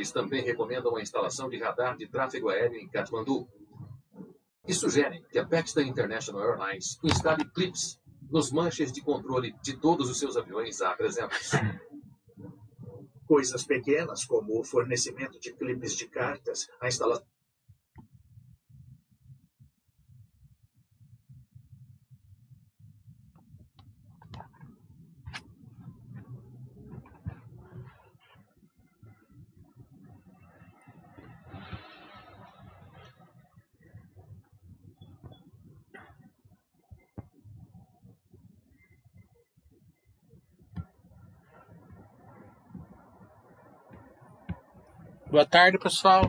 Eles também recomendam a instalação de radar de tráfego aéreo em Kathmandu. E sugerem que a Pakistan International Airlines instale clips nos manches de controle de todos os seus aviões a 300. Coisas pequenas, como o fornecimento de clipes de cartas, a instalação Boa tarde, pessoal.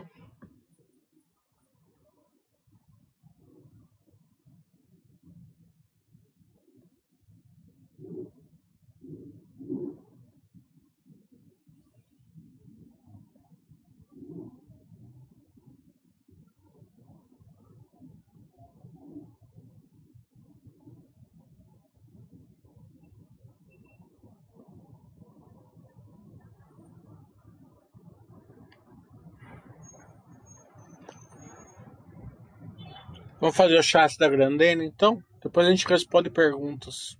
Vamos fazer o chat da Grandena, então? Depois a gente responde perguntas.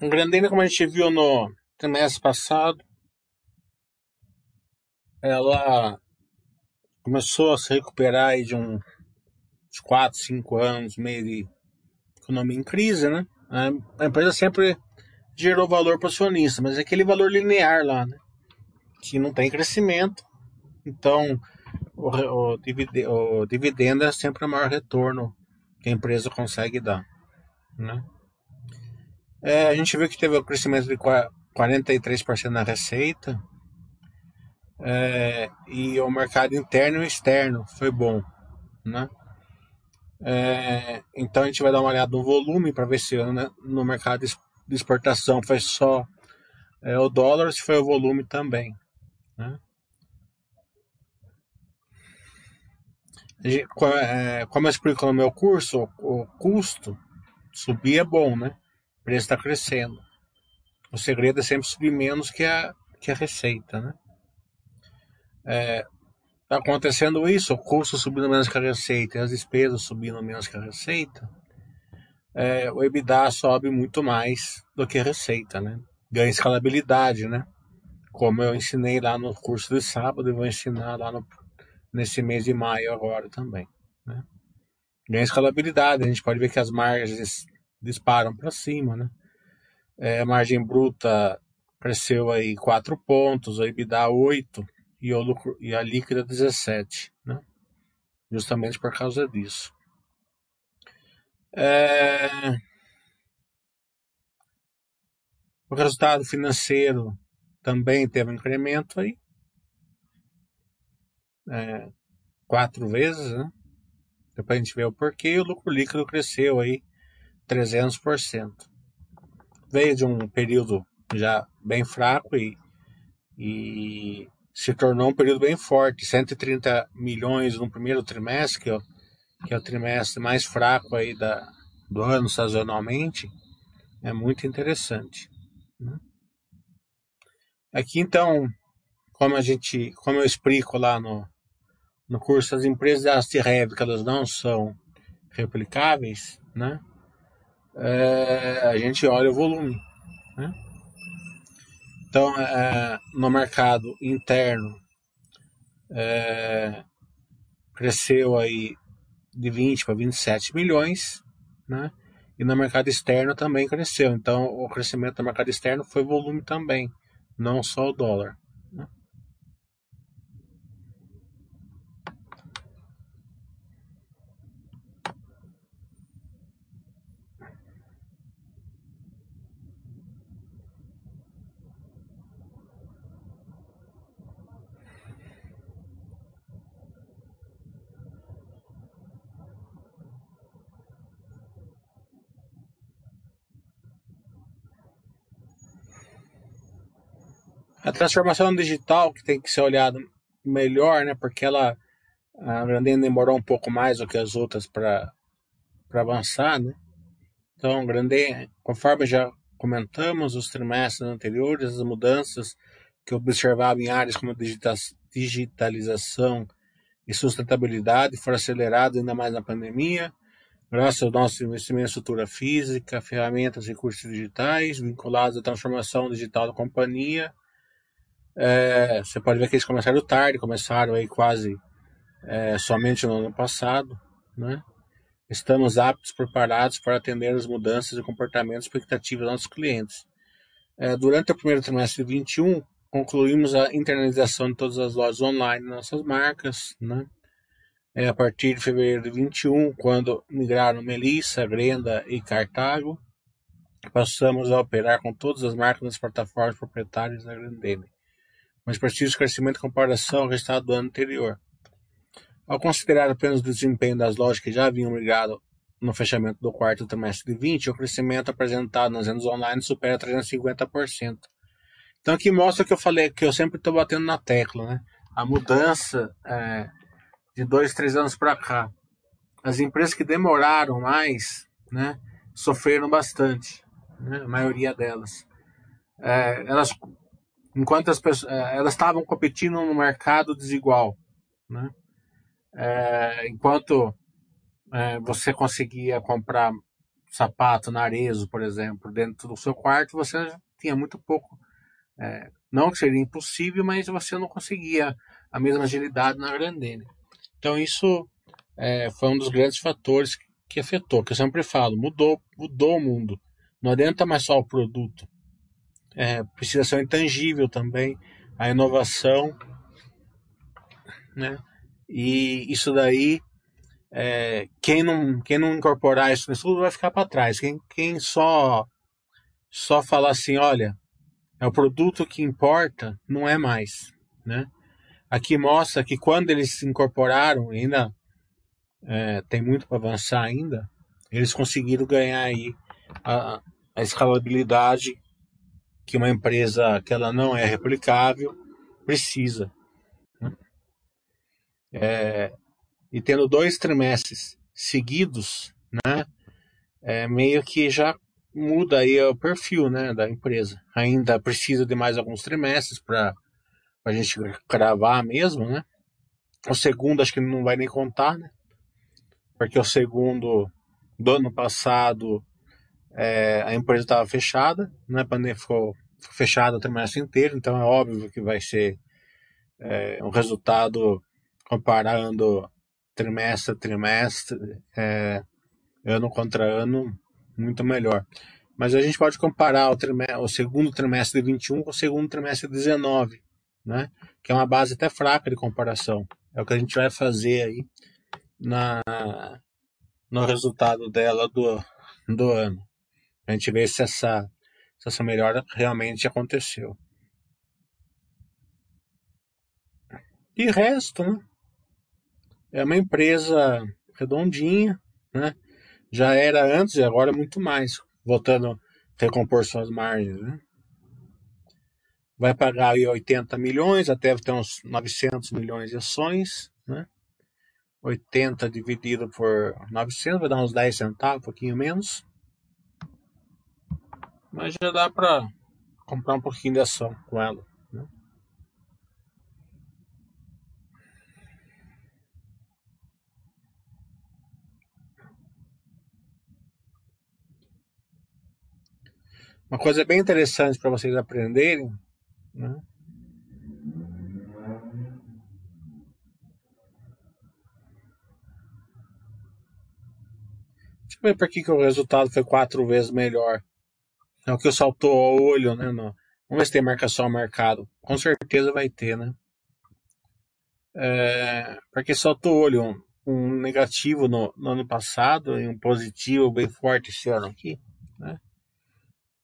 Grandena, como a gente viu no trimestre passado, ela começou a se recuperar aí de um, uns 4, 5 anos, meio de economia em crise, né? A empresa sempre gerou valor para o acionista, mas é aquele valor linear lá, né? Que não tem crescimento. Então, o, o, o dividendo é sempre o maior retorno que a empresa consegue dar, né? É, a gente viu que teve o um crescimento de 43% na receita. É, e o mercado interno e externo foi bom, né? É, então a gente vai dar uma olhada no volume para ver se né, no mercado de exportação foi só é, o dólar, se foi o volume também. Né? É, como eu explico no meu curso, o, o custo subir é bom, né? O preço está crescendo. O segredo é sempre subir menos que a, que a receita, né? É, tá acontecendo isso, o custo subindo menos que a receita e as despesas subindo menos que a receita, é, o EBITDA sobe muito mais do que a receita, né? Ganha escalabilidade, né? Como eu ensinei lá no curso de sábado e vou ensinar lá no, nesse mês de maio agora também, né? Ganha escalabilidade, a gente pode ver que as margens disparam para cima, né? É, a margem bruta cresceu aí 4 pontos, a EBITDA 8 e, o lucro, e a líquida 17, né? justamente por causa disso. É... O resultado financeiro também teve um incremento aí, é, quatro vezes, né? Depois a gente vê o porquê, o lucro líquido cresceu aí 300% veio de um período já bem fraco e, e se tornou um período bem forte, 130 milhões no primeiro trimestre, que é, o, que é o trimestre mais fraco aí da, do ano sazonalmente, é muito interessante. Né? Aqui então, como a gente, como eu explico lá no, no curso, as empresas de que elas não são replicáveis, né? É, a gente olha o volume. Né? Então, é, no mercado interno, é, cresceu aí de 20 para 27 milhões, né? E no mercado externo também cresceu. Então, o crescimento do mercado externo foi volume também, não só o dólar. A transformação digital que tem que ser olhada melhor, né? Porque ela a Grandene demorou um pouco mais do que as outras para avançar, né? Então, Grandene, conforme já comentamos os trimestres anteriores, as mudanças que observava em áreas como digitalização e sustentabilidade foram aceleradas ainda mais na pandemia, graças ao nosso investimento em estrutura física, ferramentas e recursos digitais vinculados à transformação digital da companhia. É, você pode ver que eles começaram tarde, começaram aí quase é, somente no ano passado, né? Estamos aptos, preparados para atender as mudanças de comportamento e expectativas dos nossos clientes. É, durante o primeiro trimestre de 2021, concluímos a internalização de todas as lojas online de nossas marcas, né? É, a partir de fevereiro de 21, quando migraram Melissa, Grenda e Cartago, passamos a operar com todas as marcas nas plataformas proprietárias da Grendene, mas preciso crescimento em comparação ao resultado do ano anterior. Ao considerar apenas o desempenho das lojas que já haviam migrado no fechamento do quarto trimestre de 20, o crescimento apresentado nas vendas online supera 350%. Então aqui mostra que eu falei que eu sempre estou batendo na tecla, né? A mudança é, de dois, três anos para cá, as empresas que demoraram mais, né, sofreram bastante, né? A maioria delas, é, elas, enquanto as pessoas, é, elas estavam competindo no mercado desigual, né? É, enquanto é, você conseguia comprar sapato na Arezo, por exemplo, dentro do seu quarto, você tinha muito pouco. É, não que seria impossível, mas você não conseguia a mesma agilidade na Grandene. Então isso foi um dos grandes fatores que, que afetou, que eu sempre falo, mudou, mudou o mundo. Não adianta mais só o produto. É, precisa ser intangível também, a inovação, né? E isso daí, é, quem, não, quem não incorporar isso no estudo vai ficar para trás. Quem, quem só, só falar assim, olha, é o produto que importa, não é mais. Né? Aqui mostra que quando eles se incorporaram, ainda é, tem muito para avançar ainda, eles conseguiram ganhar aí a, a escalabilidade que uma empresa que ela não é replicável precisa. É, e tendo dois trimestres seguidos, né, é, meio que já muda aí o perfil né, da empresa. Ainda precisa de mais alguns trimestres para a gente cravar mesmo, né? O segundo acho que não vai nem contar, né? Porque o segundo do ano passado é, a empresa estava fechada, né? A pandemia ficou fechada o trimestre inteiro, então é óbvio que vai ser é, um resultado comparando trimestre a trimestre, é, ano contra ano, muito melhor. Mas a gente pode comparar o, trimestre, o segundo trimestre de 21 com o segundo trimestre de 19, né? que é uma base até fraca de comparação. É o que a gente vai fazer aí na, no resultado dela do, do ano. A gente vê se essa, se essa melhora realmente aconteceu. E resto, né? é uma empresa redondinha, né? Já era antes e agora muito mais, voltando a recompor suas margens, né? Vai pagar aí 80 milhões, até ter uns 900 milhões de ações, né? 80 dividido por 900 vai dar uns 10 centavos, um pouquinho menos. Mas já dá para comprar um pouquinho de ação com ela. Uma coisa bem interessante para vocês aprenderem, né? Deixa eu ver por que, que o resultado foi quatro vezes melhor. É o que saltou ao olho, né? Vamos ver se tem marcação ao mercado. Com certeza vai ter, né? É... Porque saltou o olho um, negativo no, no, ano passado e um positivo bem forte esse ano aqui, né?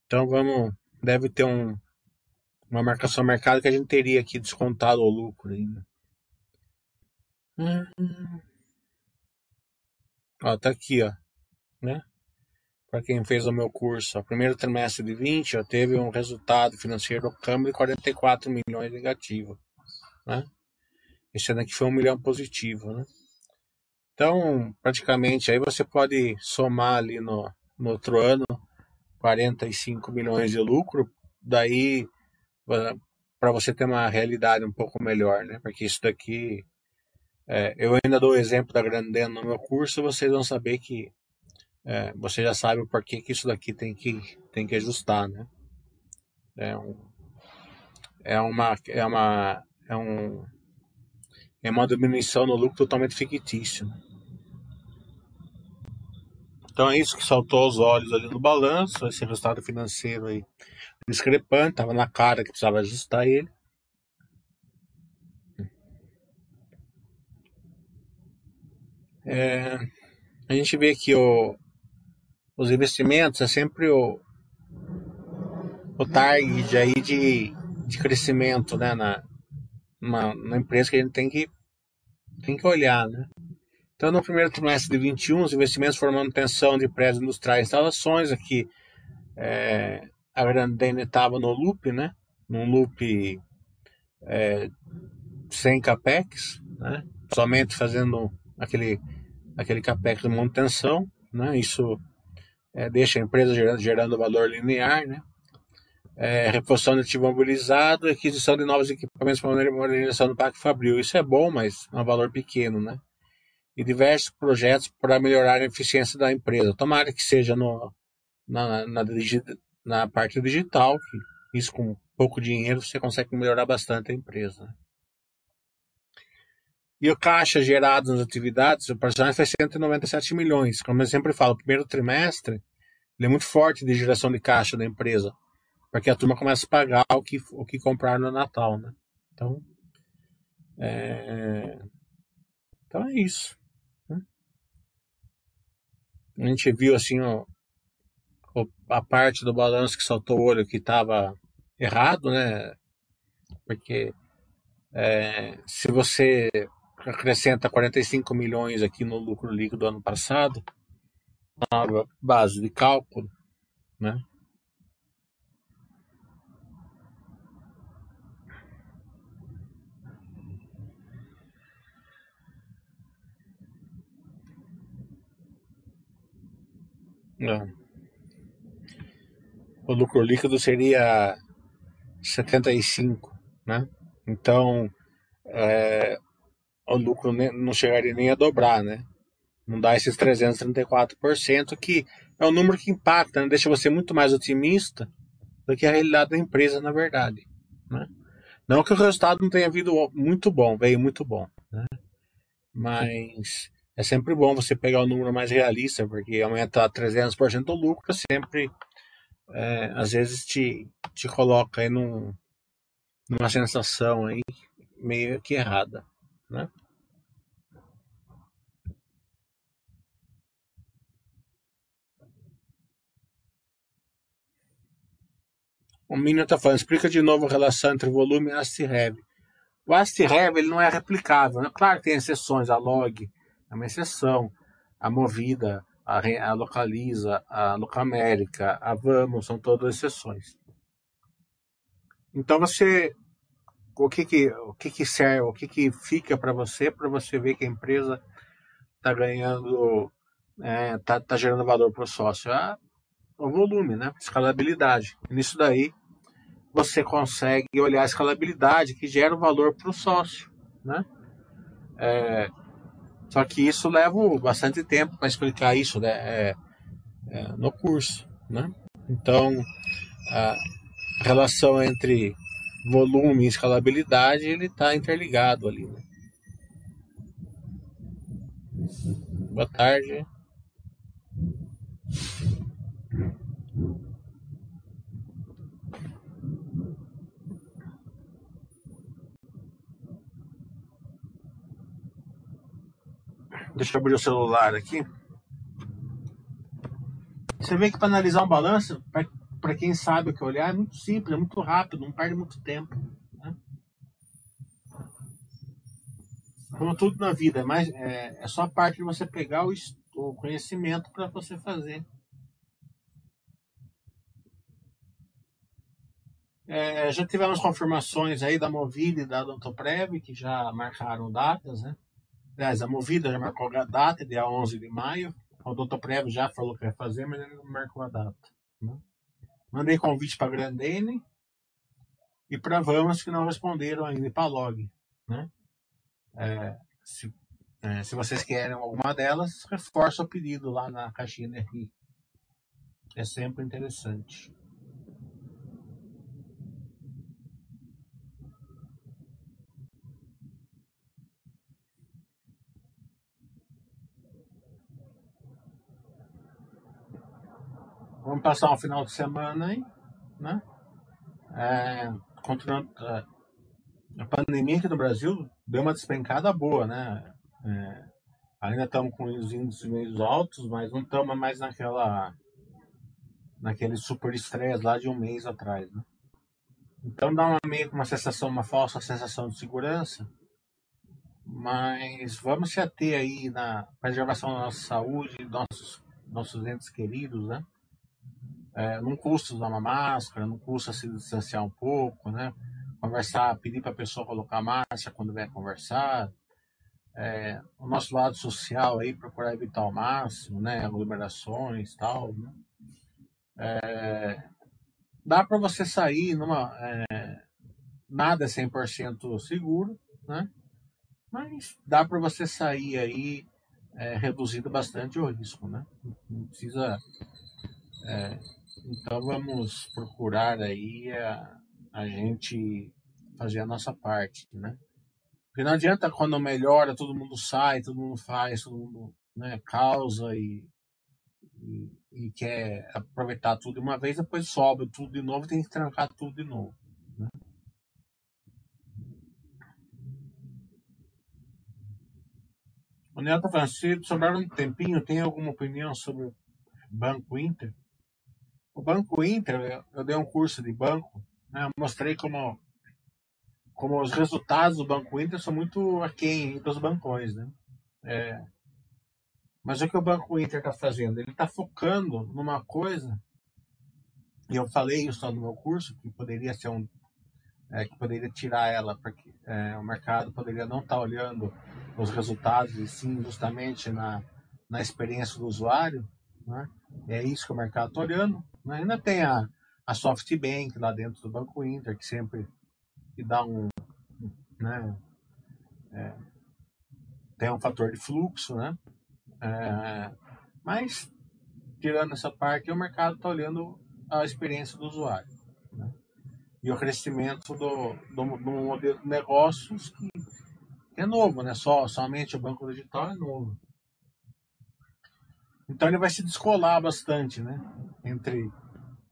Então vamos, deve ter um, uma marcação mercado que a gente teria aqui descontado o lucro ainda. Hum. Ó, tá aqui, ó, né? Para quem fez o meu curso, o primeiro trimestre de 20, eu teve um resultado financeiro do câmbio de 44 milhões negativo, né? Esse ano aqui foi um milhão positivo, né? Então, praticamente, aí você pode somar ali no, no outro ano 45 milhões de lucro, daí para você ter uma realidade um pouco melhor, né? Porque isso daqui, é, eu ainda dou o exemplo da Grandena no meu curso, vocês vão saber que é, você já sabe o porquê que isso daqui tem que, tem que ajustar, né? É, um, é uma é uma é um é uma diminuição no lucro totalmente fictício. Então é isso que saltou aos olhos ali no balanço, esse resultado financeiro aí discrepante, estava na cara que precisava ajustar ele. É, a gente vê que o, os investimentos é sempre o, o target aí de, de crescimento né, na, na, empresa que a gente tem que, tem que olhar. Né? Então, no primeiro trimestre de 21, os investimentos foram manutenção de prédios industriais e instalações. Aqui, é, a Grandene estava no loop, né? num loop é, sem capex, né? somente fazendo aquele, aquele capex de manutenção. Né? Isso é, deixa a empresa gerando, gerando valor linear, né? É, reposição ativo mobilizado, aquisição de novos equipamentos para modernização do Parque Fabril. Isso é bom, mas é um valor pequeno, né? E diversos projetos para melhorar a eficiência da empresa. Tomara que seja no, na, na, na parte digital, isso com pouco dinheiro você consegue melhorar bastante a empresa. E o caixa gerado nas atividades operacionais foi 197 milhões. Como eu sempre falo, o primeiro trimestre ele é muito forte de geração de caixa da empresa, porque a turma começa a pagar o que, o que comprar no Natal, né? Então, é, então é isso. Né? A gente viu assim a parte do balanço que saltou o olho que estava errado, né? Porque é, se você acrescenta 45 milhões aqui no lucro líquido do ano passado, na base de cálculo, né? Não. O lucro líquido seria 75, né? Então, é, o lucro não chegaria nem a dobrar, né? Não dá esses 334%, que é um número que impacta, né? deixa você muito mais otimista do que a realidade da empresa, na verdade. Né? Não que o resultado não tenha vindo muito bom, veio muito bom. Né? Mas é sempre bom você pegar o número mais realista, porque aumentar 300% do lucro sempre, é, às vezes, te, te coloca aí num, numa sensação aí meio que errada né? O Minion está falando, explica de novo a relação entre volume e AST-REV. O ele não é replicável. Né? Claro que tem exceções, a Log é uma exceção, a Movida, a, a Localiza, a Locamérica, a Vamos, são todas exceções. Então você o que que, o que, que serve, o que, que fica para você, para você ver que a empresa está ganhando, é, tá, tá gerando valor para o sócio? É o volume, né? Escalabilidade. Nisso daí, você consegue olhar a escalabilidade que gera o valor para o sócio, né? É, só que isso leva bastante tempo para explicar isso né? É, é, no curso, né? Então, a relação entre volume escalabilidade, ele está interligado ali. Né? Boa tarde. Deixa eu abrir o celular aqui. Você vê que para analisar um balanço, para quem sabe o que olhar, é muito simples, é muito rápido, não perde muito tempo. Né? Como tudo na vida, é mas é, é só a parte de você pegar o, o conhecimento para você fazer. É, já tivemos confirmações aí da Movida e da Odontoprev, que já marcaram datas, né? Aliás, a Movida já marcou a data, é dia 11 de maio. O Doutor Prev já falou que vai fazer, mas ele não marcou a data. Né? Mandei convite para Grandene e para Vamos, que não responderam ainda, e para Log. Né? É, se, é, se vocês querem alguma delas, reforça o pedido lá na caixinha NRI. É sempre interessante. Vamos passar um final de semana aí, né? É, continuando, é, a pandemia aqui no Brasil deu uma despencada boa, né? É, ainda estamos com os índices meio altos, mas não estamos mais naquela naquele super estresse lá de um mês atrás, né? Então dá uma meio uma sensação, uma falsa sensação de segurança, mas vamos se ater aí na preservação da nossa saúde, nossos nossos entes queridos, né? É, não custa usar uma máscara, não custa se distanciar um pouco, né? Conversar, pedir para a pessoa colocar máscara quando vier conversar, é, o nosso lado social aí, procurar evitar ao máximo, né? Aglomerações tal, né? É, dá para você sair numa. É, nada é 100% seguro, né? Mas dá para você sair aí é, reduzindo bastante o risco, né? Não precisa. É, então vamos procurar aí a, a gente fazer a nossa parte, né? Porque não adianta quando melhora, todo mundo sai, todo mundo faz, todo mundo né, causa e, e, e quer aproveitar tudo de uma vez, depois sobe tudo de novo tem que trancar tudo de novo. Né? O Neto Francisco, sobraram um tempinho, tem alguma opinião sobre o Banco Inter? O Banco Inter, eu dei um curso de banco, né, mostrei como como os resultados do Banco Inter são muito aquém dos bancões, né? É, mas o que o Banco Inter está fazendo? Ele está focando numa coisa, e eu falei isso no meu curso, que poderia ser um. É, que poderia tirar ela, porque é, o mercado poderia não estar tá olhando os resultados, e sim justamente na, na experiência do usuário. Né? É isso que o mercado está olhando. Né? Ainda tem a, a SoftBank lá dentro do Banco Inter, que sempre que dá um, né, é, tem um fator de fluxo, né? É, mas tirando essa parte, o mercado está olhando a experiência do usuário né? e o crescimento do, do, do modelo de negócios que, é novo, né? Só somente o banco digital é novo. Então ele vai se descolar bastante, né? Entre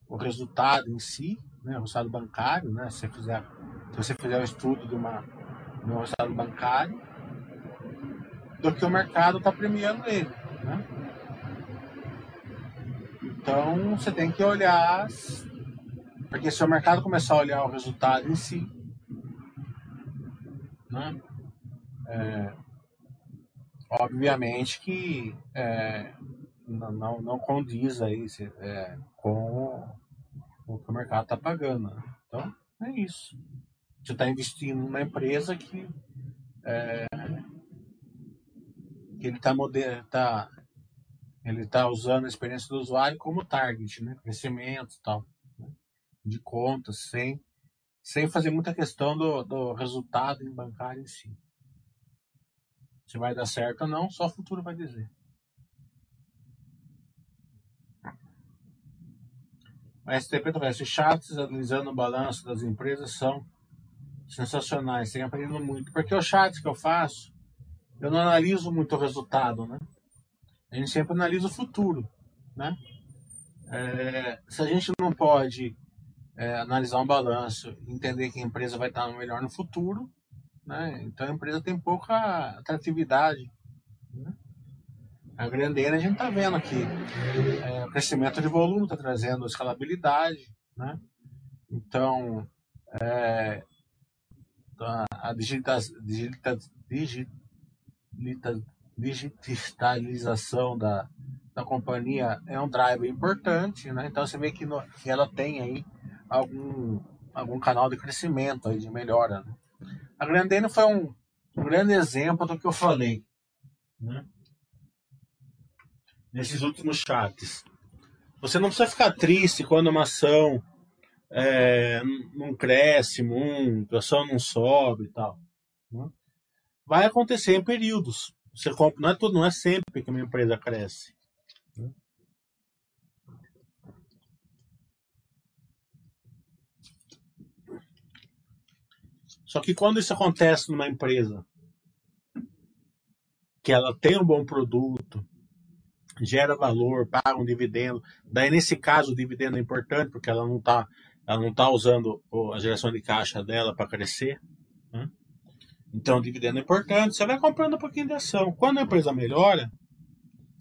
o resultado em si, né? o resultado bancário, né? Se você fizer se você fizer um estudo de, uma, de um resultado bancário, do que o mercado está premiando ele. Né? Então você tem que olhar, porque se o mercado começar a olhar o resultado em si, né? É, obviamente que é, não, não, não condiz aí é, com o que o mercado está pagando. Né? Então é isso. Você está investindo numa empresa que, é, que ele está tá, ele tá usando a experiência do usuário como target, né? crescimento e tal, né? de contas, sem, sem fazer muita questão do, do resultado em bancário em si. Se vai dar certo ou não, só o futuro vai dizer. O STP talvez chats analisando o balanço das empresas são sensacionais, tenho aprendido muito. Porque o chat que eu faço, eu não analiso muito o resultado, né? A gente sempre analisa o futuro, né? É, se a gente não pode é, analisar um balanço, entender que a empresa vai estar melhor no futuro, né? Então a empresa tem pouca atratividade. Né? A grandeira a gente está vendo aqui. É, o crescimento de volume está trazendo escalabilidade, né? Então, é, a digitalização da, da companhia é um driver importante, né? Então você vê que, no, que ela tem aí algum, algum canal de crescimento, aí, de melhora. Né? A Grandene foi um, um grande exemplo do que eu falei. Né? Nesses últimos chats. Você não precisa ficar triste quando uma ação é, não cresce muito, a ação não sobe e tal. Né? Vai acontecer em períodos. Você compra, não é tudo, não é sempre que uma empresa cresce. Né? Só que quando isso acontece numa empresa que ela tem um bom produto, gera valor, paga um dividendo, daí nesse caso o dividendo é importante porque ela não está ela não tá usando a geração de caixa dela para crescer. Né? Então o dividendo é importante, você vai comprando um pouquinho de ação. Quando a empresa melhora,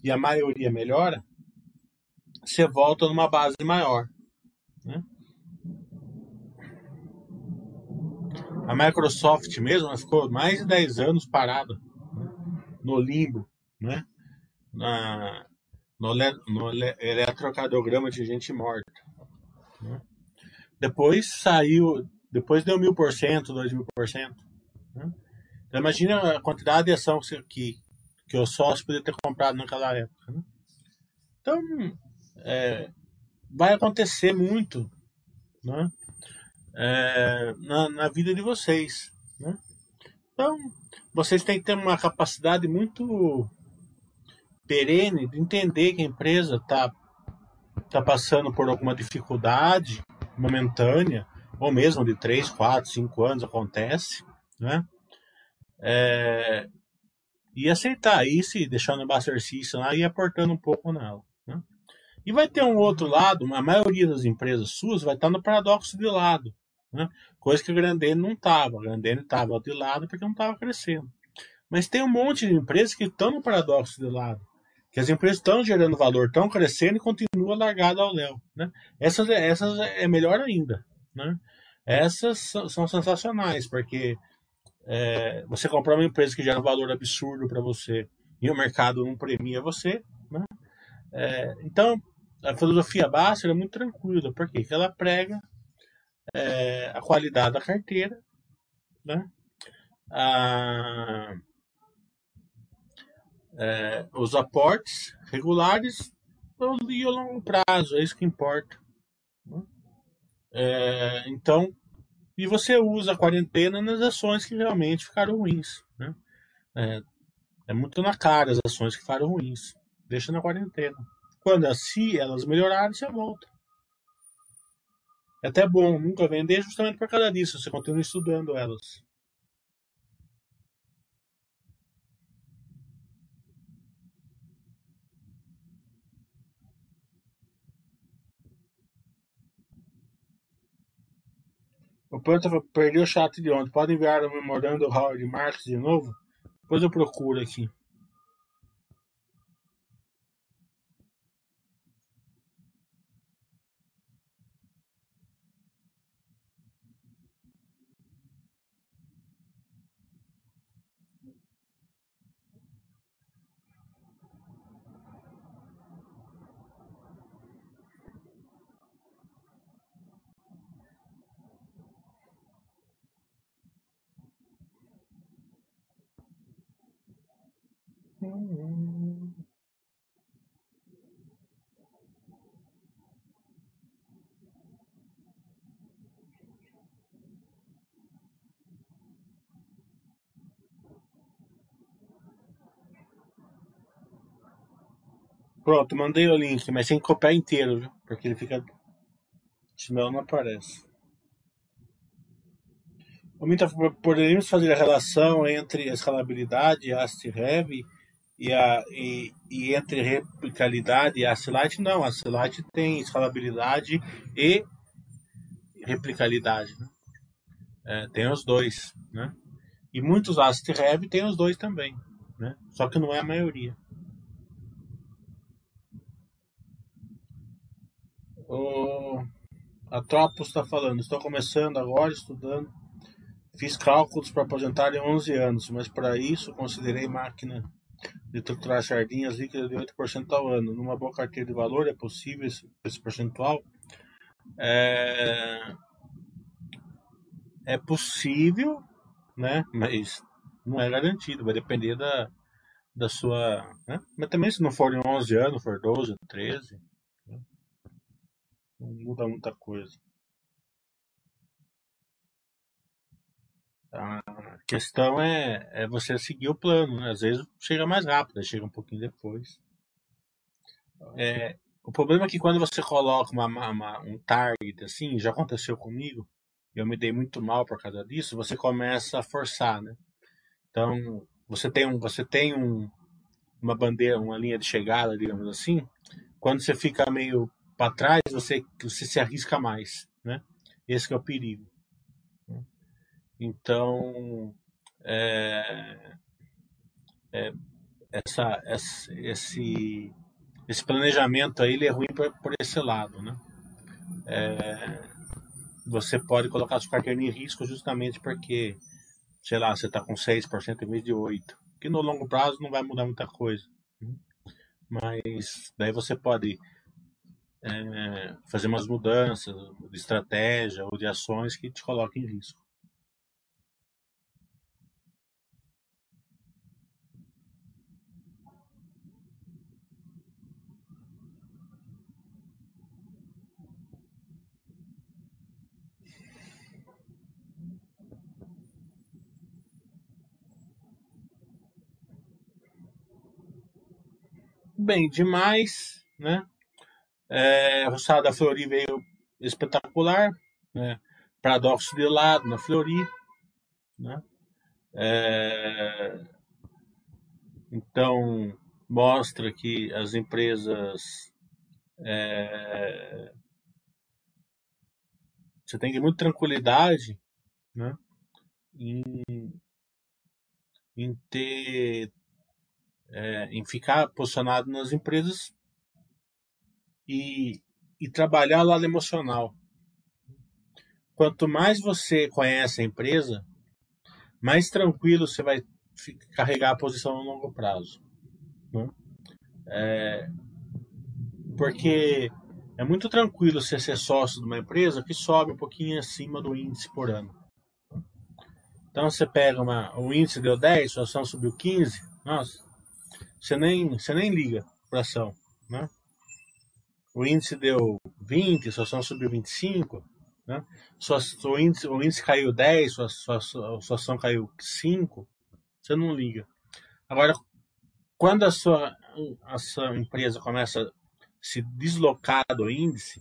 e a maioria melhora, você volta numa base maior. Né? A Microsoft mesmo ficou mais de 10 anos parada né? no limbo, né? Na, no, no eletrocardiograma de gente morta. Né? Depois saiu, depois deu mil por cento, dois mil por cento. Né? Então, imagina a quantidade de ação que, que o sócio poderia ter comprado naquela época. Né? Então, é, vai acontecer muito. Né? é, na, na, vida de vocês. Né? Então, vocês têm que ter uma capacidade muito perene de entender que a empresa está tá passando por alguma dificuldade momentânea, ou mesmo de 3, 4, 5 anos acontece, né? É, e aceitar isso e deixar no exercício lá e aportando um pouco nela. Né? E vai ter um outro lado, a maioria das empresas suas vai estar no paradoxo de lado. Né? Coisa que a Grandene não estava. A Grandene estava de lado porque não estava crescendo. Mas tem um monte de empresas que estão no paradoxo de lado. Que as empresas estão gerando valor, estão crescendo e continuam largadas ao léu. Né? Essas, essas é melhor ainda. Né? Essas são, sensacionais, porque é, você comprar uma empresa que gera um valor absurdo para você e o mercado não premia você. Né? É, então, a filosofia básica é muito tranquila, porque ela prega é, a qualidade da carteira, né? a, é, os aportes regulares e a longo prazo, é isso que importa. Né? É, então, e você usa a quarentena nas ações que realmente ficaram ruins. Né? É, é muito na cara as ações que ficaram ruins. Deixa na quarentena. Quando assim elas melhorarem, você volta. É até bom nunca vender justamente por causa disso. Você continua estudando elas. O Panta perdeu o chat de ontem. Pode enviar o memorando Howard Marks de novo? Depois eu procuro aqui. Pronto, mandei o link, mas tem que copiar inteiro, viu? Porque ele fica. Senão não aparece. Minta, poderíamos fazer a relação entre a escalabilidade, a AST-Rev e, a, e, e entre replicabilidade e a AST-Lite? Não, a AST-Lite tem escalabilidade e replicabilidade. Né? É, tem os dois, né? E muitos AST-Rev tem os dois também, né? Só que não é a maioria. O... A Tropos está falando, estou começando agora, estudando. Fiz cálculos para aposentar em 11 anos, mas para isso considerei máquina de triturar sardinhas líquidas de 8% ao ano. Numa boa carteira de valor é possível esse, esse percentual? É... é possível, né? Mas não é garantido, vai depender da, da sua. Né? Mas também se não for em 11 anos, for 12, 13, né? Não muda muita coisa. A questão é, é você seguir o plano, né? Às vezes chega mais rápido, chega um pouquinho depois. É, o problema é que quando você coloca uma, uma, um target assim, já aconteceu comigo, eu me dei muito mal por causa disso, você começa a forçar, né? Então, você tem um, você tem um, uma bandeira, uma linha de chegada, digamos assim. Quando você fica meio para trás, você, você se arrisca mais, né? Esse é o perigo. Então, é, é, essa, essa, esse, esse planejamento aí ele é ruim por, por esse lado, né? É, você pode colocar sua carteira em risco justamente porque, sei lá, você está com 6% em vez de 8%, que no longo prazo não vai mudar muita coisa. Né? Mas daí você pode é, fazer umas mudanças de estratégia ou de ações que te coloquem em risco. bem demais, né? É, Roçada da Flori veio espetacular, né? Paradoxo de lado na Flori, né? É, então mostra que as empresas é, você tem que ter muita tranquilidade, né? Em, em ter é, em ficar posicionado nas empresas e, e trabalhar o lado emocional. Quanto mais você conhece a empresa, mais tranquilo você vai carregar a posição no longo prazo. Né? É, porque é muito tranquilo você ser sócio de uma empresa que sobe um pouquinho acima do índice por ano. Então você pega uma, o índice deu 10, a ação subiu 15, nossa, você nem, você nem liga para ação, né? O índice deu 20, sua ação subiu 25, né? Sua, o, índice, o índice caiu 10, sua, sua, sua ação caiu 5, você não liga. Agora, quando a sua, a sua empresa começa a se deslocar do índice,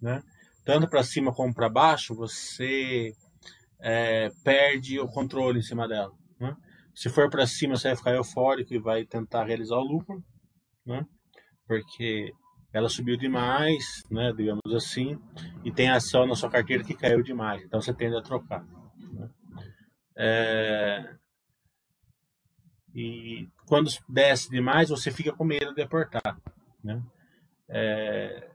né? tanto para cima como para baixo, você é, perde o controle em cima dela. Né? Se for para cima, você vai ficar eufórico e vai tentar realizar o lucro, né? Porque ela subiu demais, né, digamos assim, e tem ação na sua carteira que caiu demais, então você tende a trocar. Né? É... E quando desce demais, você fica com medo de apertar. Né? É...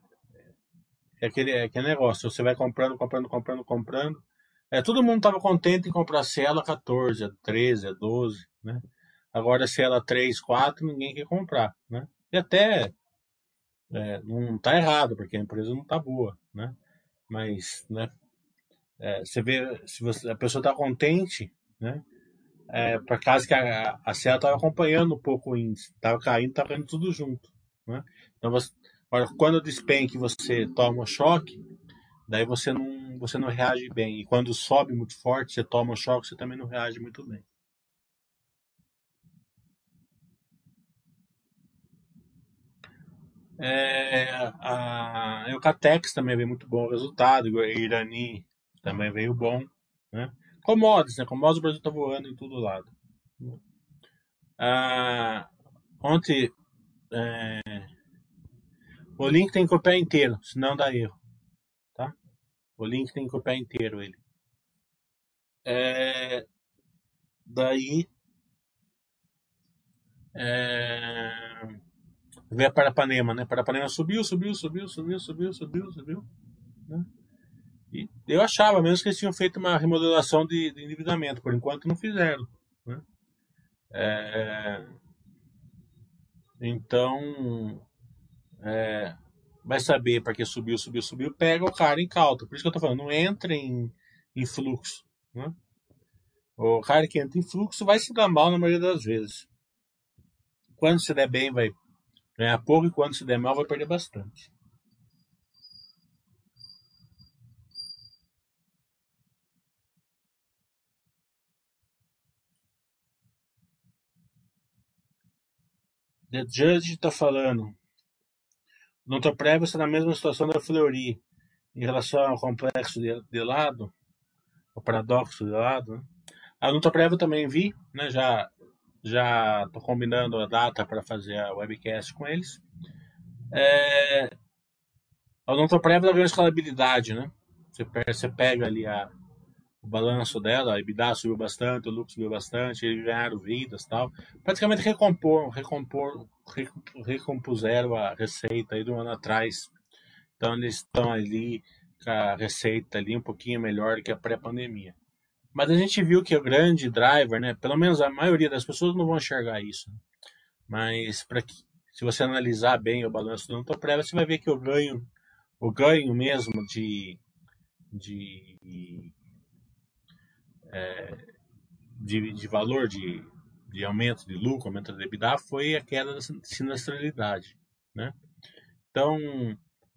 É, aquele, é aquele negócio, você vai comprando, comprando, comprando, comprando, é, todo mundo estava contente em comprar Cielo 14, 13, 12, né? Agora Cielo 3, 4, ninguém quer comprar, né? E até é, não está errado, porque a empresa não está boa, né? Mas, né? É, você vê, se você, a pessoa está contente, né? É, por causa que a, a Cielo estava acompanhando um pouco o índice, estava caindo, estava caindo tudo junto, né? Então, você, quando despenca você toma choque, daí você não, você não reage bem. E quando sobe muito forte, você toma choque, você também não reage muito bem. É, a Eucatex também veio muito bom resultado, a Irani também veio bom. Né? Commodities, né? Commodities o Brasil está voando em todo lado. Ah, ontem é, o link tem que copiar inteiro, senão dá erro. O link tem que copiar inteiro ele. É, daí é, veio a Parapanema, né? Parapanema subiu, subiu, subiu, subiu, subiu, subiu, subiu. Né? E eu achava mesmo que eles tinham feito uma remodelação de, de endividamento, por enquanto não fizeram. Né? É, então, é, vai saber para que subiu, subiu, subiu, pega o cara em cauta. Por isso que eu tô falando, não entra em, em fluxo. Né? O cara que entra em fluxo vai se dar mal na maioria das vezes. Quando se der bem, vai ganhar pouco, e quando se der mal, vai perder bastante. The Judge está falando. O Notoprev está na mesma situação da Fleury em relação ao complexo de, de lado, o paradoxo de lado. Né? A Notoprev eu também vi, né? já já estou combinando a data para fazer a webcast com eles. É, a Notoprev ganhou escalabilidade, né? Você, você pega ali a, o balanço dela, a EBITDA subiu bastante, o lucro subiu bastante, eles ganharam vidas tal. Praticamente recompor, recompor, recompuseram a receita aí do ano atrás. Então eles estão ali com a receita ali um pouquinho melhor que a pré-pandemia. Mas a gente viu que o grande driver, né, pelo menos a maioria das pessoas não vão enxergar isso. Mas para que se você analisar bem o balanço do Antoprev, você vai ver que o ganho, o ganho mesmo de, de é, de, de, valor de, de aumento de lucro, aumento da EBITDA, foi a queda da sinistralidade. Né? Então,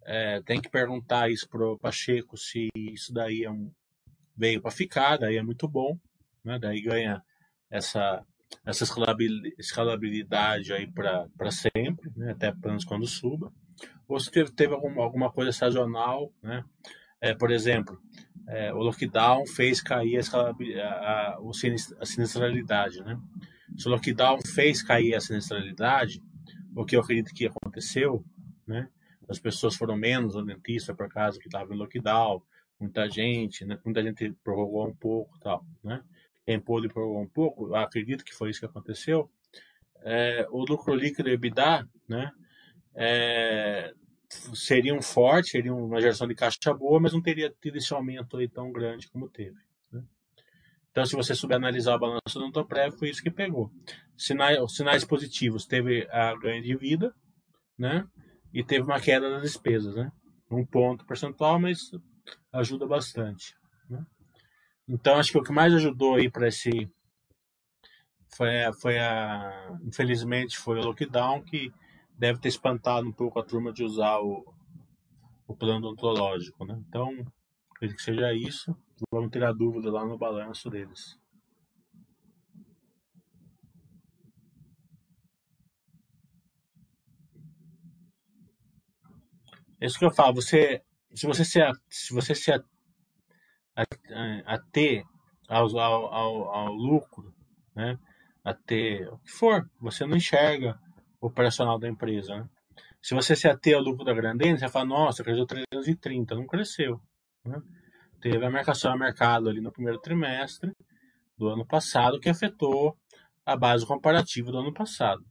é, tem que perguntar isso para o Pacheco se isso daí é um, veio para ficar, daí é muito bom, né? daí ganha essa, essa escalabilidade aí para sempre, né? até menos quando suba. Ou se teve alguma, alguma coisa sazonal, né? É, por exemplo, é, o lockdown fez cair a, a, a, sinistralidade, né? Se o lockdown fez cair a sinistralidade, o que eu acredito que aconteceu, né? As pessoas foram menos ao dentista por causa que estava em lockdown, muita gente, né? Muita gente prorrogou um pouco, tal, né? Quem pôde prorrogou um pouco, acredito que foi isso que aconteceu. É, o lucro líquido EBITDA, né? É, seria um forte, seria uma geração de caixa boa, mas não teria tido esse aumento aí tão grande como teve. Né? Então, se você souber analisar o balanço do Antoprev, foi isso que pegou. Sinais, sinais positivos, teve a ganho de vida, né? E teve uma queda das despesas, né? Um ponto percentual, mas ajuda bastante. Né? Então, acho que o que mais ajudou aí para esse foi, foi a, infelizmente, foi o lockdown que deve ter espantado um pouco a turma de usar o, o plano odontológico, né? Então, acredito que seja isso. Vamos ter a dúvida lá no balanço deles. É isso que eu falo. Você, se você se, se você se ater ao, ao, ao, lucro, né? Ater o que for, você não enxerga operacional da empresa. Né? Se você se ater ao lucro da Grandene, você fala, nossa, cresceu 330, não cresceu. Né? Teve a marcação a mercado ali no primeiro trimestre do ano passado, que afetou a base comparativa do ano passado.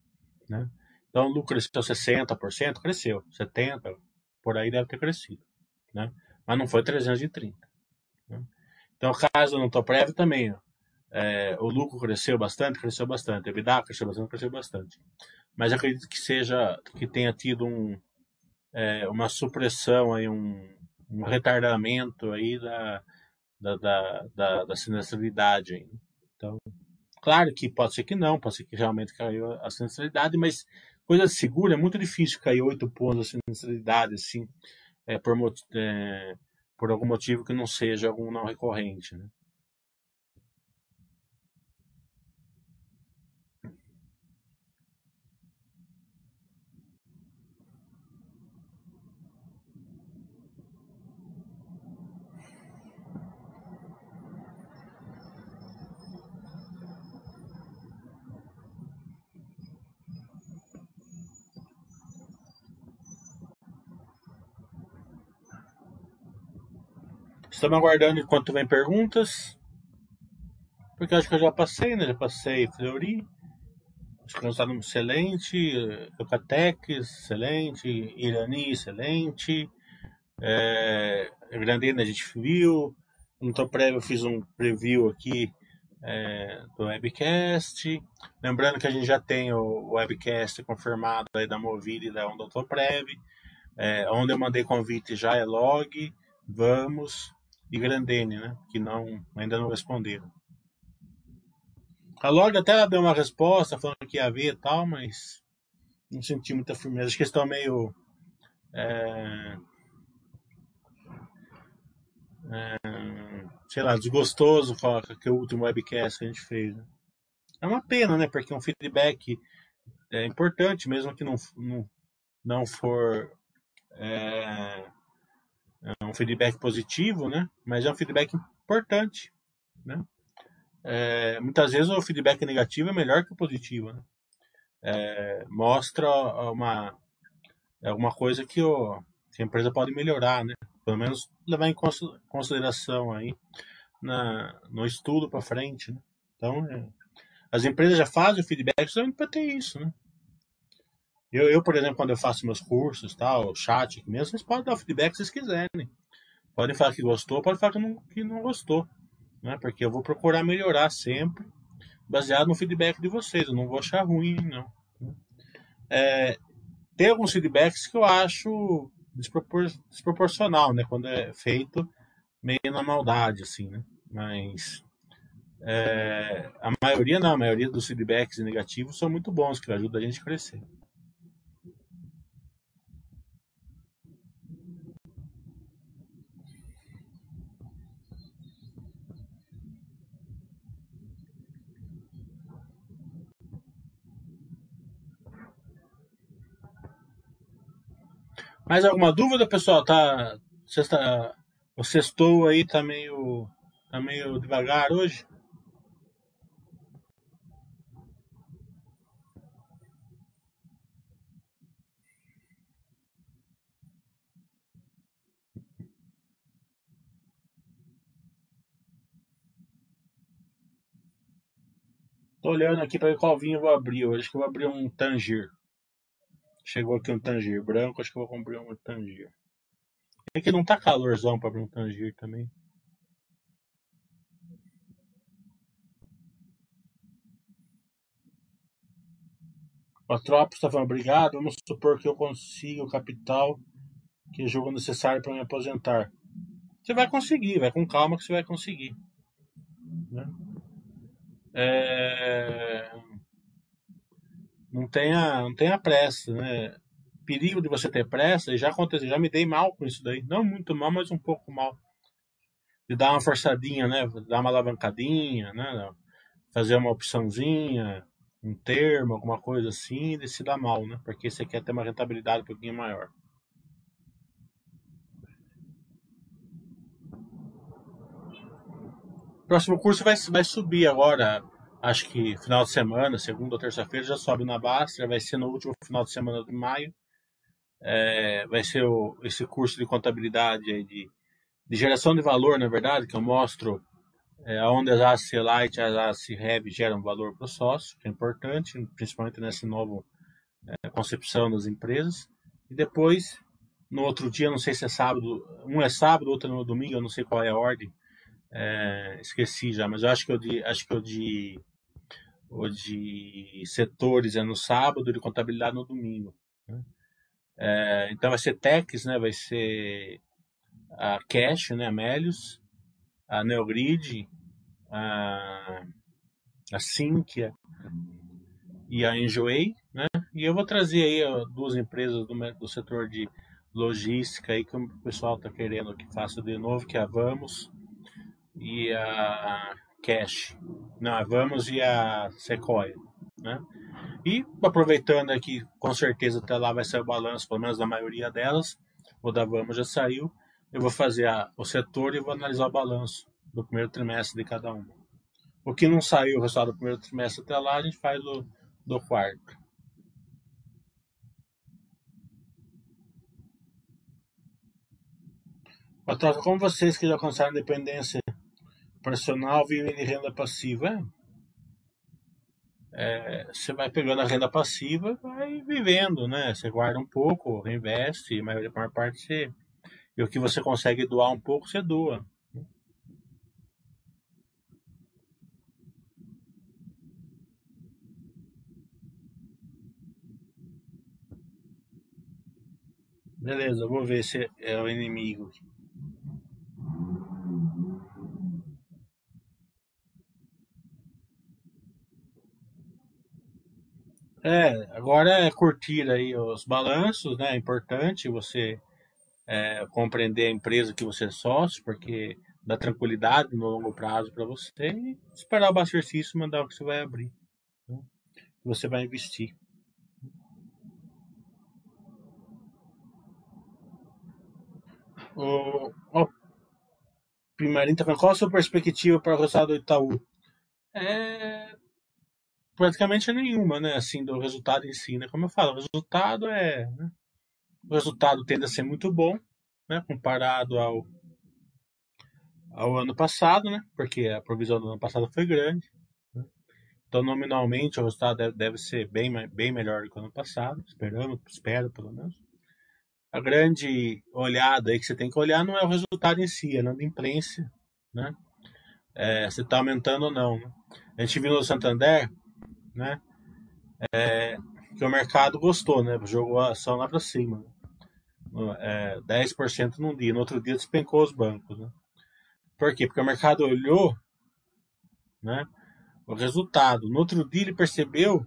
Né? Então, o lucro cresceu 60%, cresceu, 70%, por aí deve ter crescido. Né? Mas não foi 330. Né? Então, o caso do Notoprev também, é, o lucro cresceu bastante, cresceu bastante, a EBITDA cresceu bastante, cresceu bastante mas acredito que seja que tenha tido um, é, uma supressão aí um, um, retardamento aí da da, da, da, da sinistralidade então claro que pode ser que não pode ser que realmente caiu a sinistralidade mas coisa segura é muito difícil cair oito pontos a sinistralidade assim é, por é, por algum motivo que não seja algum não recorrente né? Estamos aguardando enquanto vem perguntas. Porque acho que eu já passei, né? Já passei Fleury. Estamos excelente. Eucatex, excelente. Irani, excelente. É, Grandena a gente viu. Então, prévio, eu fiz um preview aqui é, do webcast. Lembrando que a gente já tem o webcast confirmado aí da Movile e da Onda Prev. É, onde eu mandei convite já é log. Vamos. E Grandene, né? Que não, ainda não responderam. A Lorde até deu uma resposta falando que ia ver e tal, mas não senti muita firmeza. Acho que estão meio. É, é, sei lá, desgostoso com, o último webcast que a gente fez. Né? É uma pena, né? Porque um feedback é importante, mesmo que não, não, não for é, é um feedback positivo, né? Mas é um feedback importante, né? É, muitas vezes o feedback negativo é melhor que o positivo, né? É, mostra uma alguma coisa que, o, que a empresa pode melhorar, né? Pelo menos levar em consideração aí na, no estudo para frente, né? Então, é, as empresas já fazem o feedback justamente para ter isso, né? Eu, eu, por exemplo, quando eu faço meus cursos, tal, chat mesmo, vocês podem dar o feedback se vocês quiserem. Podem falar que gostou, podem falar que não, que não gostou. Né? Porque eu vou procurar melhorar sempre, baseado no feedback de vocês. Eu não vou achar ruim, não. É, tem alguns feedbacks que eu acho despropor desproporcional, né? Quando é feito meio na maldade, assim, né? Mas é, a maioria, não, a maioria dos feedbacks negativos são muito bons, que ajudam a gente a crescer. Mais alguma dúvida, pessoal? Tá, sexta, o sextou aí tá meio, tá meio devagar hoje? Tô olhando aqui para ver qual vinho eu vou abrir hoje. Acho que eu vou abrir um Tangier. Chegou aqui um Tangier branco, acho que eu vou comprar um Tangier. É que não tá calorzão pra abrir um Tangier também. O Tropos está falando, obrigado. Vamos supor que eu consiga o capital que julgo necessário para me aposentar. Você vai conseguir, vai com calma que você vai conseguir. Né? É não tenha, não tenha pressa, né? Perigo de você ter pressa, já aconteceu, já me dei mal com isso daí. Não muito mal, mas um pouco mal. De dar uma forçadinha, né? Dar uma alavancadinha, né? Fazer uma opçãozinha, um termo, alguma coisa assim, e se dar mal, né? Porque você quer ter uma rentabilidade um pouquinho maior. Próximo curso vai, vai subir agora acho que final de semana, segunda ou terça-feira, já sobe na Bastra, vai ser no último final de semana de maio. É, vai ser o, esse curso de contabilidade de, de geração de valor, na verdade, que eu mostro é, onde as ACE Light as ACE Heavy geram valor para o sócio, que é importante, principalmente nessa nova é, concepção das empresas. E depois, no outro dia, não sei se é sábado, um é sábado, outro é no domingo, eu não sei qual é a ordem, é, esqueci já, mas eu acho que eu de, acho que eu de o de setores é no sábado, de contabilidade no domingo. Né? É, então vai ser Tex, né? vai ser a Cash, né? a Melius, a Neogrid, a, a e a Enjoei, né? E eu vou trazer aí duas empresas do, do setor de logística aí que o pessoal está querendo que faça de novo, que é a Vamos e a Não, a Vamos e a Sequoia, né? E aproveitando aqui, com certeza até lá vai sair o balanço, pelo menos da maioria delas, o da Vamos já saiu. Eu vou fazer a, o setor e vou analisar o balanço do primeiro trimestre de cada uma. O que não saiu o resultado do primeiro trimestre até lá, a gente faz do, do quarto. Patrão, como vocês que já alcançaram independência profissional vive de renda passiva. É, você vai pegando a renda passiva vai vivendo, né? Você guarda um pouco, reinveste, a maior, a maior parte você. E o que você consegue doar um pouco, você doa. Beleza, vou ver se é o inimigo. É, agora é curtir aí os balanços, né? É importante você é, compreender a empresa que você é sócio, porque dá tranquilidade no longo prazo para você e esperar o exercício mandar o que você vai abrir, né? você vai investir. O, o Primarinho tá qual a sua perspectiva para o resultado do Itaú? É praticamente nenhuma, né? Assim, do resultado em si, né? Como eu falo, o resultado é. Né? O resultado tende a ser muito bom, né? Comparado ao, ao ano passado, né? Porque a provisão do ano passado foi grande. Né? Então, nominalmente, o resultado deve, deve ser bem, bem melhor do que o ano passado. Esperamos, espero pelo menos. A grande olhada aí que você tem que olhar não é o resultado em si, é na imprensa, né? É, se está aumentando ou não. Né? A gente viu no Santander, né? É, que o mercado gostou, né? Jogou a ação lá para cima. Né? É, 10% num dia, no outro dia despencou os bancos. Né? Por quê? Porque o mercado olhou né, o resultado. No outro dia ele percebeu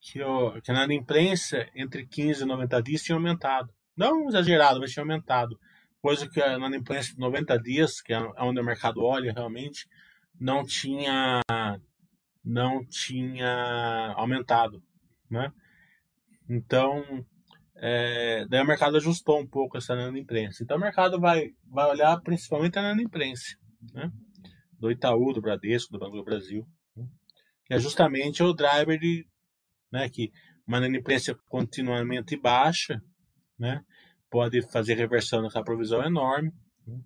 que, o, que na imprensa entre 15 e 90 dias tinha aumentado. Não exagerado, mas tinha aumentado. Coisa que na imprensa de 90 dias, que é onde o mercado olha realmente, não tinha não tinha aumentado, né? Então, é, daí o mercado ajustou um pouco essa imprensa. Então o mercado vai, vai olhar principalmente a imprensa, né? Do Itaú, do Bradesco, do Banco do Brasil, né? que é justamente o driver de, né, que uma inadimplência continuamente baixa, né, pode fazer reversão nessa provisão enorme, né,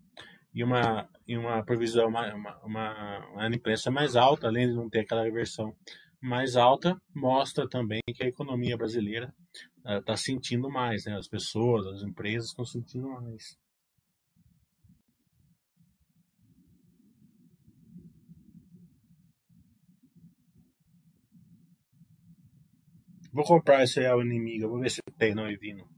e uma, e uma provisão, uma, uma, uma, inadimplência mais alta, além de não ter aquela reversão mais alta, mostra também que a economia brasileira está sentindo mais, né, as pessoas, as empresas estão sentindo mais. Vou comprar esse real inimigo. Vou ver se tem no Evino.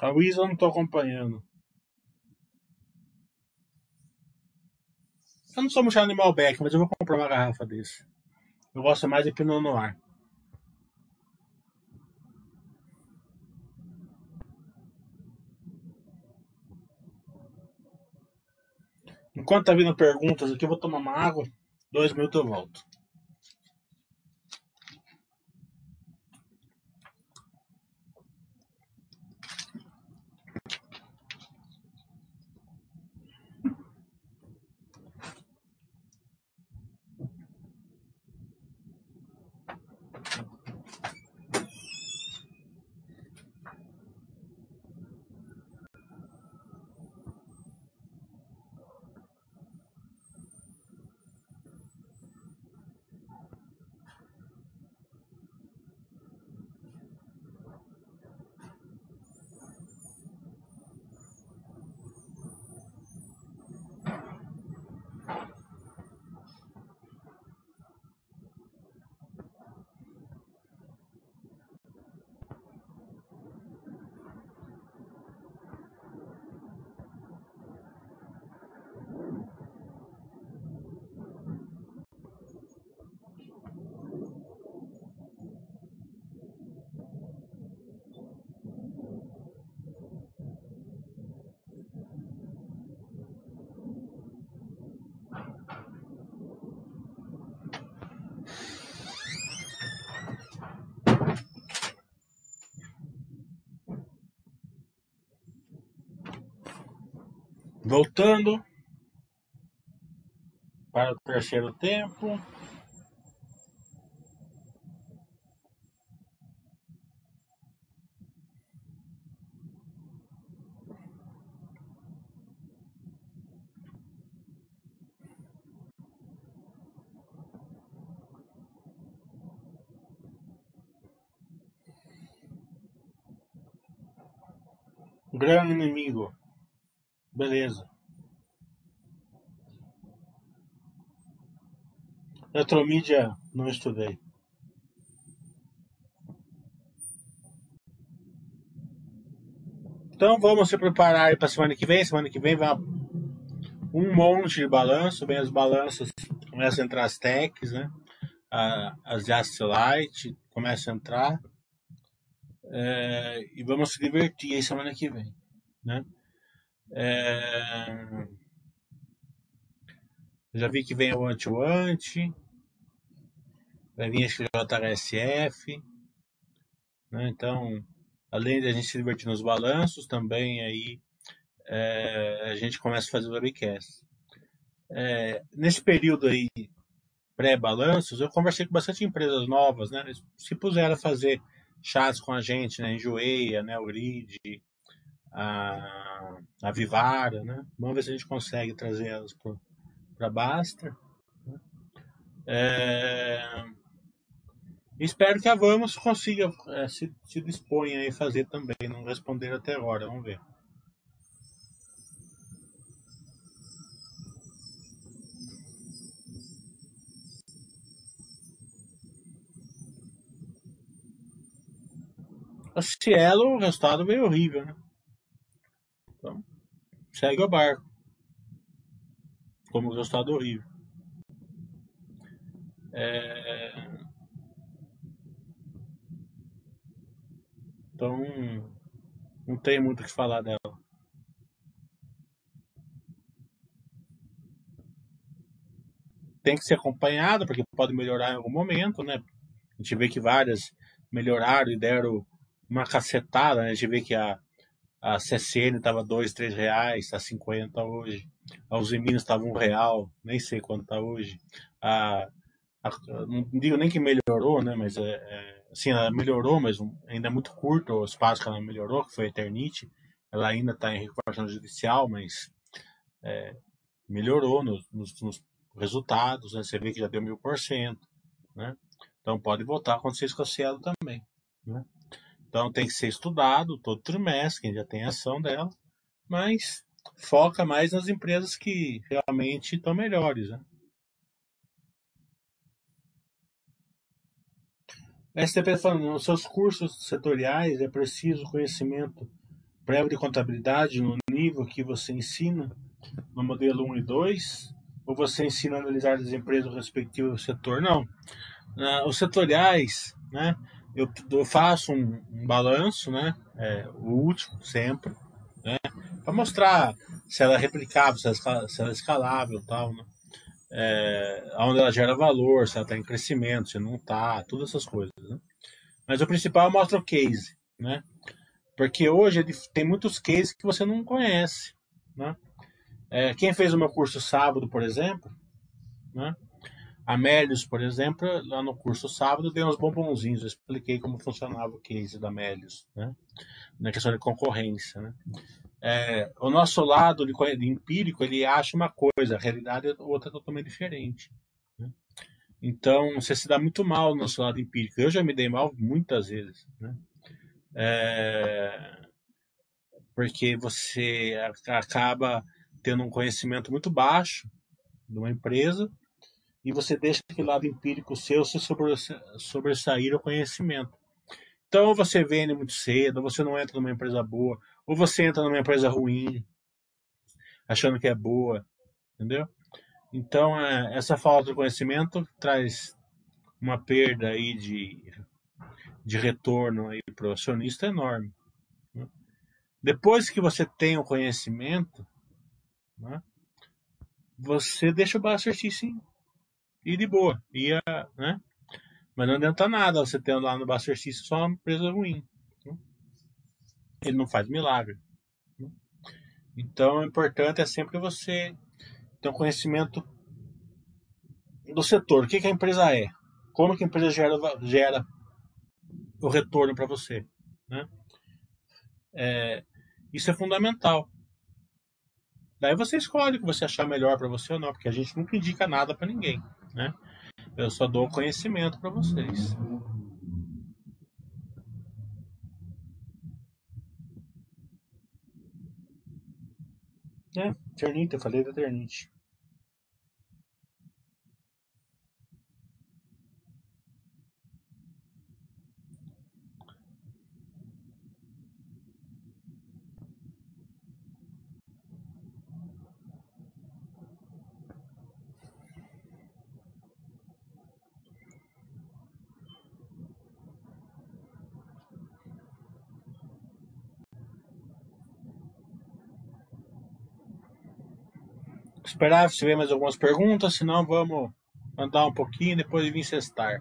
A eu não tô acompanhando. Eu não sou muito de Malbec, mas eu vou comprar uma garrafa desse. Eu gosto mais de Pinot Noir. Enquanto tá vindo perguntas aqui, eu vou tomar uma água. Dois minutos eu volto. Voltando para o terceiro tempo. Grande inimigo. Beleza. Eletromídia, não estudei. Então vamos se preparar para semana que vem. Semana que vem vai um monte de balanço, vem as balanças, começam a entrar as techs, né? as de light começam a entrar. É, e vamos se divertir aí semana que vem, né? É, já vi que vem o anti-ante, vai vir esse JHSF, né? Então, além de a gente se divertir nos balanços, também aí é, a gente começa a fazer o webcast. É, nesse período aí pré-balanços, eu conversei com bastante empresas novas, né? Eles se puseram a fazer chats com a gente, né? Enjoeia, né? O Grid, a, a Vivara, né? Vamos ver se a gente consegue trazer elas para Basta. Né? É, espero que a Vamos consiga é, se, se disponha a fazer também. Não responderam até agora, vamos ver. A Cielo, o resultado veio horrível, né? Então, segue o barco. Como resultado horrível. É... Então, não tem muito o que falar dela. Tem que ser acompanhada, porque pode melhorar em algum momento, né? A gente vê que várias melhoraram e deram uma cacetada, né? A gente vê que a, a CCN estava dois, três reais, está 50 hoje. A Usiminas estava um real, nem sei quanto está hoje. A, a, não digo nem que melhorou, né? Mas é, é, assim, ela melhorou, mas ainda é muito curto o espaço que ela melhorou, que foi a Eternite. Ela ainda está em recuperação judicial, mas é, melhorou nos, nos, nos resultados, né? Você vê que já deu mil por cento, né? Então pode a isso com a Cielo também, né? Então tem que ser estudado todo trimestre, quem já tem ação dela, mas foca mais nas empresas que realmente estão melhores. Né? STP falando, nos seus cursos setoriais é preciso conhecimento prévio de contabilidade no nível que você ensina no modelo 1 e 2? Ou você ensina a analisar as empresas do setor? Não. Uh, os setoriais, né? Eu, eu faço um, um, balanço, né? É, o último, sempre, né? Para mostrar se ela é replicável, se ela, se ela é escalável tal, né? É, onde ela gera valor, se ela está em crescimento, se não está, todas essas coisas. Né? Mas o principal mostra o case, né? Porque hoje tem muitos cases que você não conhece, né? É, quem fez o meu curso sábado, por exemplo, né? Amélios, por exemplo, lá no curso sábado, dei uns bombonzinhos. Eu expliquei como funcionava o case da Amélios, né? na questão de concorrência. Né? É, o nosso lado de, de, empírico, ele acha uma coisa, a realidade é outra totalmente diferente. Né? Então, você se dá muito mal no nosso lado empírico. Eu já me dei mal muitas vezes. Né? É, porque você acaba tendo um conhecimento muito baixo de uma empresa e você deixa aquele lado empírico seu se sobressair o conhecimento. Então, ou você vende muito cedo, ou você não entra numa empresa boa, ou você entra numa empresa ruim, achando que é boa, entendeu? Então, é, essa falta de conhecimento traz uma perda aí de, de retorno aí para o acionista enorme. Né? Depois que você tem o conhecimento, né, você deixa o Buster sim e de boa. Ia, né? Mas não adianta nada você ter lá no System só uma empresa ruim. Né? Ele não faz milagre. Né? Então, o importante é sempre você ter um conhecimento do setor. O que, que a empresa é? Como que a empresa gera, gera o retorno para você? Né? É, isso é fundamental. Daí você escolhe o que você achar melhor para você ou não, porque a gente nunca indica nada para ninguém né? Eu só dou conhecimento para vocês. É, Ternite, eu falei da Ternite. Esperar se tiver mais algumas perguntas, senão vamos andar um pouquinho depois de vir cestar.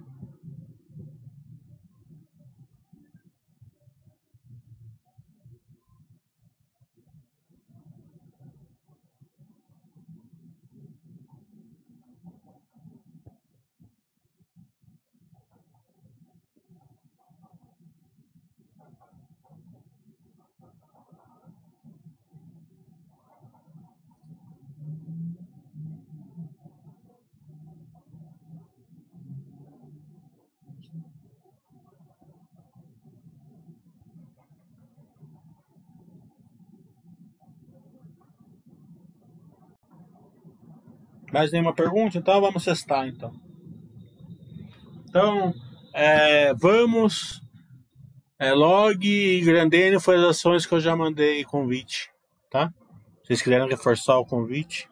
Mais nenhuma pergunta? Então vamos cestar então. Então, é, vamos. É, log e Grandene foi as ações que eu já mandei convite, tá? Se vocês quiserem reforçar o convite.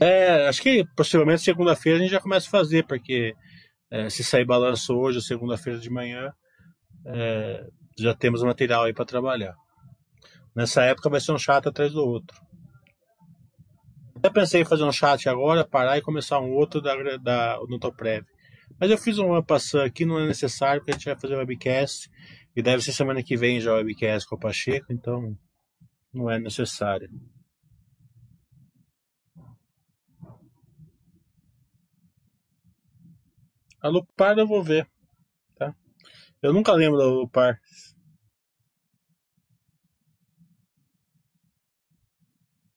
É, acho que possivelmente segunda-feira a gente já começa a fazer, porque é, se sair balanço hoje, segunda-feira de manhã, é, já temos material aí para trabalhar. Nessa época vai ser um chat atrás do outro. Até pensei em fazer um chat agora, parar e começar um outro da, da, no Toprev. Mas eu fiz uma passando aqui, não é necessário, porque a gente vai fazer webcast. E deve ser semana que vem já o webcast com o Pacheco, então não é necessário. A Lupar eu vou ver. Tá? Eu nunca lembro da Lupar.